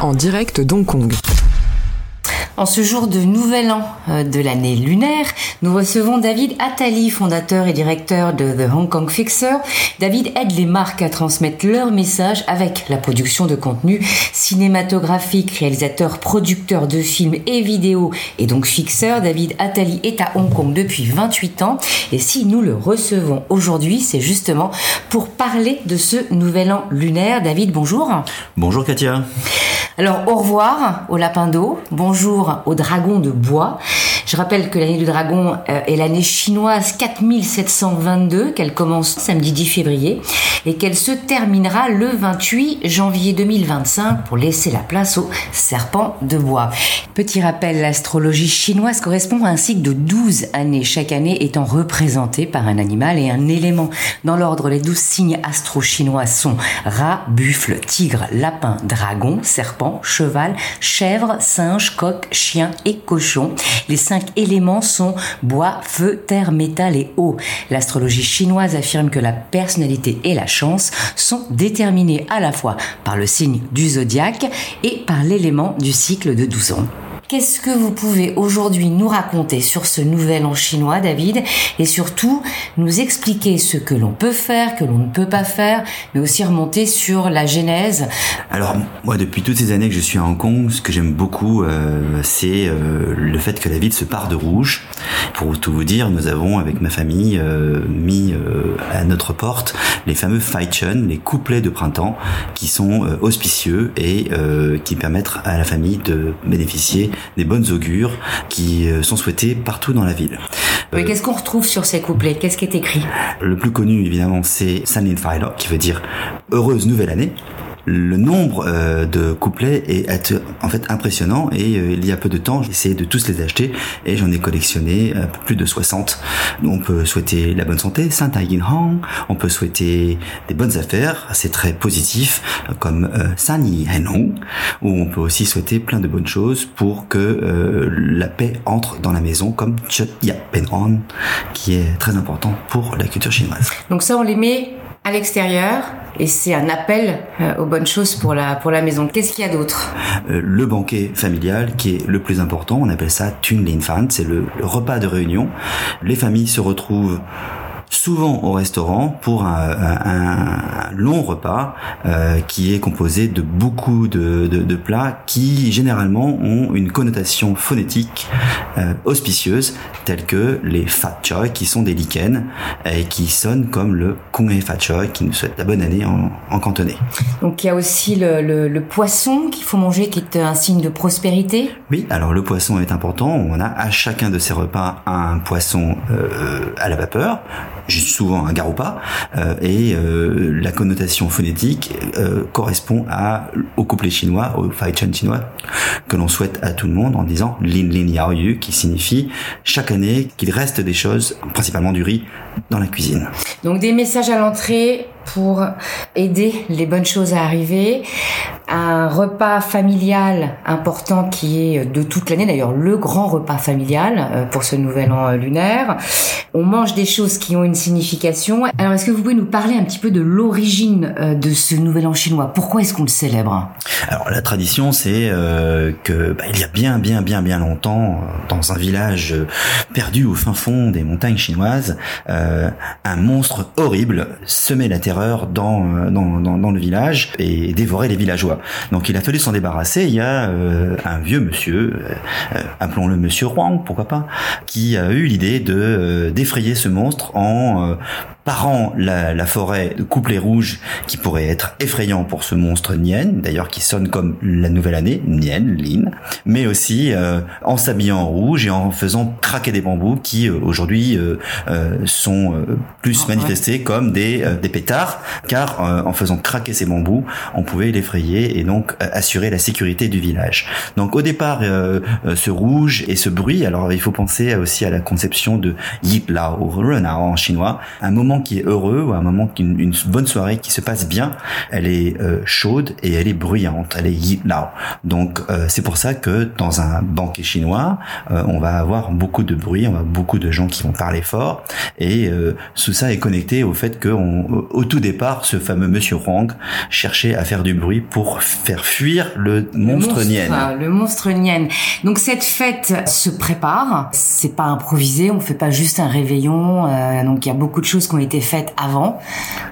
en direct d'Hong Kong. En ce jour de nouvel an euh, de l'année lunaire, nous recevons David Attali, fondateur et directeur de The Hong Kong Fixer. David aide les marques à transmettre leur message avec la production de contenu cinématographique, réalisateur, producteur de films et vidéos et donc fixeur. David Attali est à Hong Kong depuis 28 ans et si nous le recevons aujourd'hui, c'est justement pour parler de ce nouvel an lunaire. David, bonjour. Bonjour Katia. Alors au revoir au lapin d'eau, bonjour au dragon de bois. Je rappelle que l'année du dragon euh, est l'année chinoise 4722, qu'elle commence samedi 10 février et qu'elle se terminera le 28 janvier 2025 pour laisser la place au serpent de bois. Petit rappel, l'astrologie chinoise correspond à un cycle de 12 années, chaque année étant représentée par un animal et un élément. Dans l'ordre, les 12 signes astro-chinois sont rat, buffle, tigre, lapin, dragon, serpent, cheval, chèvre, singe, coq, chien et cochon. Les cinq éléments sont bois, feu, terre, métal et eau. L'astrologie chinoise affirme que la personnalité et la chance sont déterminées à la fois par le signe du zodiaque et par l'élément du cycle de 12 ans. Qu'est-ce que vous pouvez aujourd'hui nous raconter sur ce nouvel an chinois, David, et surtout nous expliquer ce que l'on peut faire, que l'on ne peut pas faire, mais aussi remonter sur la genèse Alors, moi, depuis toutes ces années que je suis à Hong Kong, ce que j'aime beaucoup, euh, c'est euh, le fait que la ville se part de rouge. Pour tout vous dire, nous avons, avec ma famille, euh, mis à notre porte les fameux Faichun, les couplets de printemps, qui sont auspicieux et qui permettent à la famille de bénéficier des bonnes augures qui euh, sont souhaitées partout dans la ville. Mais qu'est-ce qu'on retrouve sur ces couplets? Qu'est-ce qui est écrit? Le plus connu, évidemment, c'est Sanlin Failo, qui veut dire heureuse nouvelle année le nombre euh, de couplets est en fait impressionnant et euh, il y a peu de temps j'ai essayé de tous les acheter et j'en ai collectionné euh, plus de 60. On peut souhaiter la bonne santé, Saint Hong, on peut souhaiter des bonnes affaires, c'est très positif comme San Yi Hong, ou on peut aussi souhaiter plein de bonnes choses pour que la paix entre dans la maison comme Chut Ya Pen On qui est très important pour la culture chinoise. Donc ça on les met à l'extérieur et c'est un appel euh, aux bonnes choses pour la pour la maison. Qu'est-ce qu'il y a d'autre? Euh, Le banquet familial qui est le plus important, on appelle ça Fan, c'est le repas de réunion. Les familles se retrouvent souvent au restaurant pour un, long repas euh, qui est composé de beaucoup de, de, de, plats qui généralement ont une connotation phonétique euh, auspicieuse tels que les fat choy qui sont des lichens et qui sonnent comme le kung fat choy qui nous souhaite la bonne année en, en cantonais. Donc il y a aussi le, le, le poisson qu'il faut manger qui est un signe de prospérité. Oui, alors le poisson est important. On a à chacun de ces repas un poisson euh, à la vapeur souvent un garoupa, euh, et euh, la connotation phonétique euh, correspond à, au couplet chinois, au Fai Chen chinois, que l'on souhaite à tout le monde en disant Lin Lin Yao Yu, qui signifie chaque année qu'il reste des choses, principalement du riz, dans la cuisine. Donc des messages à l'entrée pour aider les bonnes choses à arriver. Un repas familial important qui est de toute l'année, d'ailleurs le grand repas familial euh, pour ce nouvel an euh, lunaire. On mange des choses qui ont une signification. Alors est-ce que vous pouvez nous parler un petit peu de l'origine euh, de ce nouvel an chinois? Pourquoi est-ce qu'on le célèbre? Alors la tradition c'est que bah, il y a bien bien bien bien longtemps dans un village perdu au fin fond des montagnes chinoises, un monstre horrible semait la terreur euh, dans, dans, dans, le village et dévorer les villageois. Donc il a fallu s'en débarrasser. Il y a euh, un vieux monsieur, euh, appelons-le Monsieur Huang, pourquoi pas, qui a eu l'idée de défrayer ce monstre en parant la, la forêt de couplets rouges qui pourrait être effrayant pour ce monstre Nien, d'ailleurs qui sonne comme la nouvelle année, Nien, Lin, mais aussi euh, en s'habillant en rouge et en faisant craquer des bambous qui euh, aujourd'hui euh, sont plus ah, manifestés comme des, des pétards, car en faisant craquer ces bambous, on pouvait l'effrayer et donc assurer la sécurité du village. Donc au départ, ce rouge et ce bruit, alors il faut penser aussi à la conception de Yi Lao Renao en chinois, un moment moment qui est heureux ou un moment qui une, une bonne soirée qui se passe bien, elle est euh, chaude et elle est bruyante, elle est yi now. Donc euh, c'est pour ça que dans un banquet chinois, euh, on va avoir beaucoup de bruit, on va avoir beaucoup de gens qui vont parler fort et tout ça est connecté au fait que on, au tout départ, ce fameux Monsieur Huang cherchait à faire du bruit pour faire fuir le, monstre, Nien. Le monstre Nien. Donc cette fête se prépare, c'est pas improvisé, on fait pas juste un réveillon. donc il y a beaucoup de choses qui ont été faites avant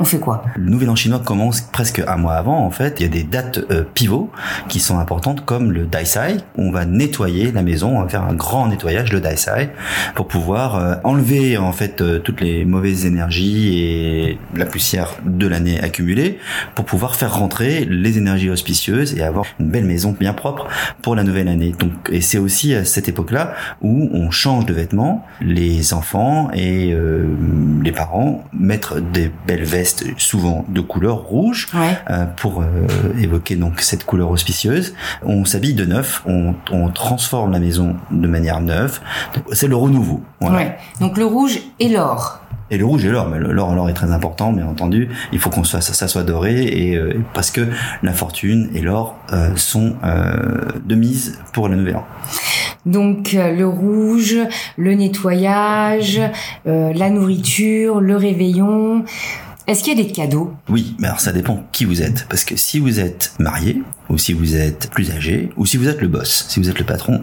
on fait quoi? Le Nouvel An chinois commence presque un mois avant. En fait, il y a des dates euh, pivots qui sont importantes, comme le Daisai. On va nettoyer la maison, on va faire un grand nettoyage, le Daisai, pour pouvoir euh, enlever en fait euh, toutes les mauvaises énergies et la poussière de l'année accumulée, pour pouvoir faire rentrer les énergies auspicieuses et avoir une belle maison bien propre pour la nouvelle année. Donc, et c'est aussi à cette époque-là où on change de vêtements, les enfants et les parents mettre des belles vestes souvent de couleur rouge euh, pour euh, évoquer donc cette couleur auspicieuse. On s'habille de neuf, on, on, transforme la maison de manière neuve. C'est le renouveau. Ouais. Donc le rouge et l'or. Et le rouge et l'or, mais l'or, l'or est très important, bien entendu. Il faut qu'on soit, ça, soit doré, et euh, parce que la fortune et l'or sont de mise pour le nouvel an. Donc le rouge, le nettoyage, la nourriture, le réveillon. Est-ce qu'il y a des cadeaux? Oui, mais alors ça dépend qui vous êtes. Parce que si vous êtes marié, ou si vous êtes plus âgé, ou si vous êtes le boss, si vous êtes le patron,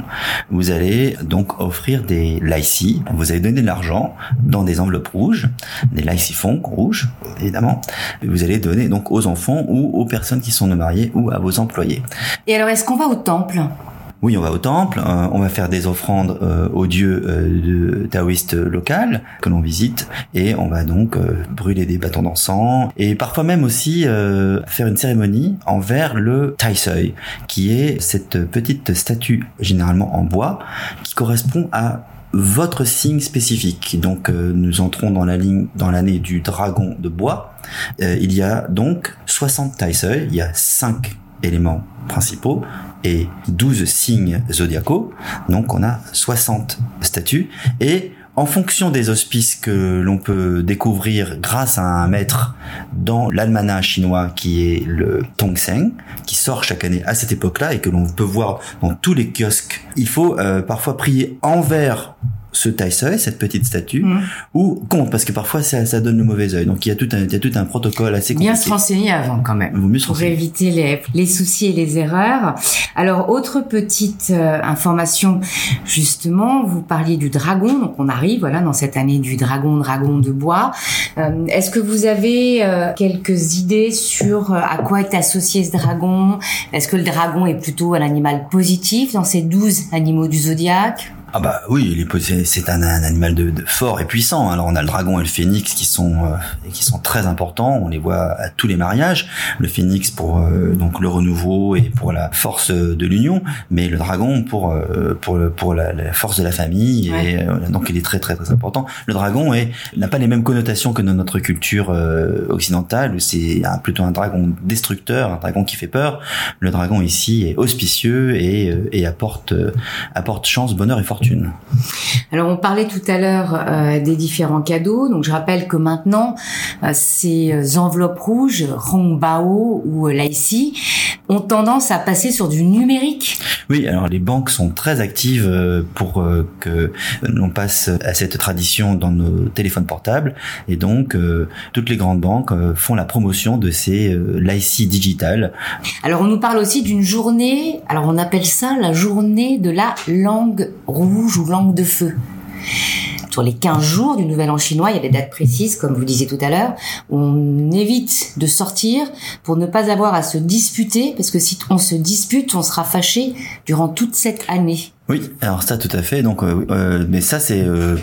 vous allez donc offrir des laïcis. Vous allez donner de l'argent dans des enveloppes rouges, des laïcifons rouges, évidemment. vous allez donner donc aux enfants ou aux personnes qui sont mariées ou à vos employés. Et alors, est-ce qu'on va au temple? Oui, on va au temple, euh, on va faire des offrandes euh, aux dieux euh, taoïstes local que l'on visite et on va donc brûler des bâtons d'encens et parfois même aussi faire une cérémonie envers le Taisui qui est cette petite statue généralement en bois qui correspond à votre signe spécifique. Donc nous entrons dans la ligne dans l'année du dragon de bois. il y a donc 60 Taisui, il y a 5 éléments principaux et 12 signes zodiacaux. Donc on a 60 statues et en fonction des auspices que l'on peut découvrir grâce à un maître dans l'almanach chinois qui est le Tongseng, qui sort chaque année à cette époque-là et que l'on peut voir dans tous les kiosques, il faut euh, parfois prier envers ce taille-seuil, cette petite statue, mmh. ou contre, parce que parfois ça, ça, donne le mauvais œil. Donc il y a tout un, il y a tout un protocole assez compliqué. Bien se renseigner avant quand même. Vaut mieux se pour éviter les, les soucis et les erreurs. Alors autre petite euh, information, justement, vous parliez du dragon, donc on arrive voilà dans cette année du dragon, dragon de bois. Euh, Est-ce que vous avez euh, quelques idées sur euh, à quoi est associé ce dragon? Est-ce que le dragon est plutôt un animal positif dans ces douze animaux du zodiaque? Ah bah oui, c'est un, un, animal de, de, fort et puissant. Alors on a le dragon et le phénix qui sont euh, qui sont très importants. On les voit à tous les mariages. Le phénix pour euh, donc le renouveau et pour la force de l'union, mais le dragon pour euh, pour pour la, la, force de la famille. Et donc il est très très très important. Le dragon est n'a pas les mêmes connotations que dans notre culture occidentale où c'est plutôt un dragon destructeur, un dragon qui fait peur. Le dragon ici est auspicieux et, et apporte apporte chance, bonheur et fortune. Alors on parlait tout à l'heure euh, des différents cadeaux, donc je rappelle que maintenant euh, ces enveloppes rouges, Rongbao ou Laici, ont tendance à passer sur du numérique. Oui, alors les banques sont très actives euh, pour que l'on passe à cette tradition dans nos téléphones portables et donc toutes les grandes banques font la promotion de ces Laici digital. Alors on nous parle aussi d'une journée, alors on appelle ça la journée de la langue rouge ou langue de feu. Sur les 15 jours du Nouvel An chinois, il y a des dates précises, comme vous disiez tout à l'heure. On évite de sortir pour ne pas avoir à se disputer, parce que si on se dispute, on sera fâché durant toute cette année. Oui, alors ça tout à fait. Donc, euh, euh, mais ça c'est euh,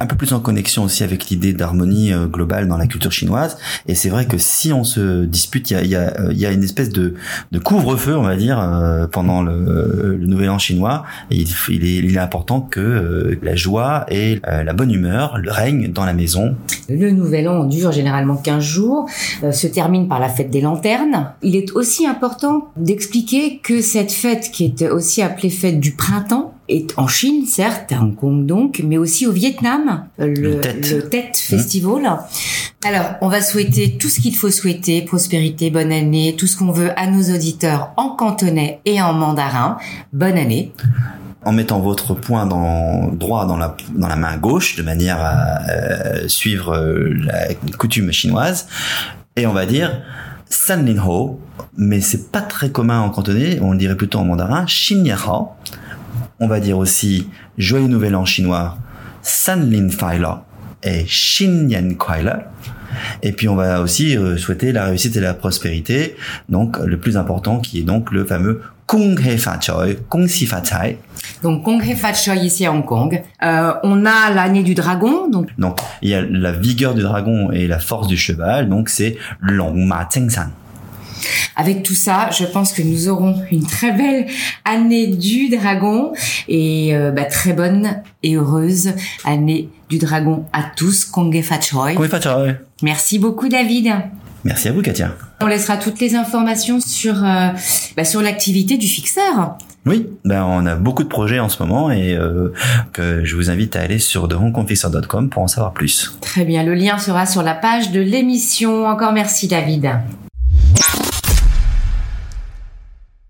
un peu plus en connexion aussi avec l'idée d'harmonie euh, globale dans la culture chinoise. Et c'est vrai que si on se dispute, il y a, y, a, y a, une espèce de, de couvre-feu, on va dire, euh, pendant le, le, Nouvel An chinois. Il, est, il est important que euh, la joie et la bonne humeur règnent dans la maison. Le Nouvel An dure généralement 15 jours, se termine par la fête des lanternes. Il est aussi important d'expliquer que cette fête, qui est aussi appelée fête du printemps, est en Chine, certes, à Hong Kong donc, mais aussi au Vietnam, le, Le Tet. le Tet Festival. Alors, on va souhaiter tout ce qu'il faut souhaiter, prospérité, bonne année, tout ce qu'on veut à nos auditeurs en cantonais et en mandarin. Bonne année. en mettant votre poing dans, droit dans la, dans la main gauche de manière à euh, suivre euh, la coutume chinoise. Et on va dire San Lin Ho, mais c'est pas très commun en cantonais, on le dirait plutôt en mandarin, Xin Hao. On va dire aussi Joyeux Nouvel An chinois, San Lin Fai La et Xin Yan Kuai La. Et puis on va aussi euh, souhaiter la réussite et la prospérité, donc le plus important qui est donc le fameux Kung He Fa Choi, Kung Si Fa Cai, Donc, Kong He Fat Choi ici à Hong Kong. Euh, on a l'année du dragon, donc Donc, il y a la vigueur du dragon et la force du cheval, donc c'est Long Ma Tseng San. Avec tout ça, je pense que nous aurons une très belle année du dragon et euh, bah, très bonne et heureuse année du dragon à tous. Kongé Fat Choi. Kung Fa Choi. Merci beaucoup David. Merci à vous, Katia. On laissera toutes les informations sur euh, bah, sur l'activité du fixeur. Oui, ben on a beaucoup de projets en ce moment et euh, que je vous invite à aller sur thehongkongfixer.com pour en savoir plus. Très bien, le lien sera sur la page de l'émission. Encore merci David.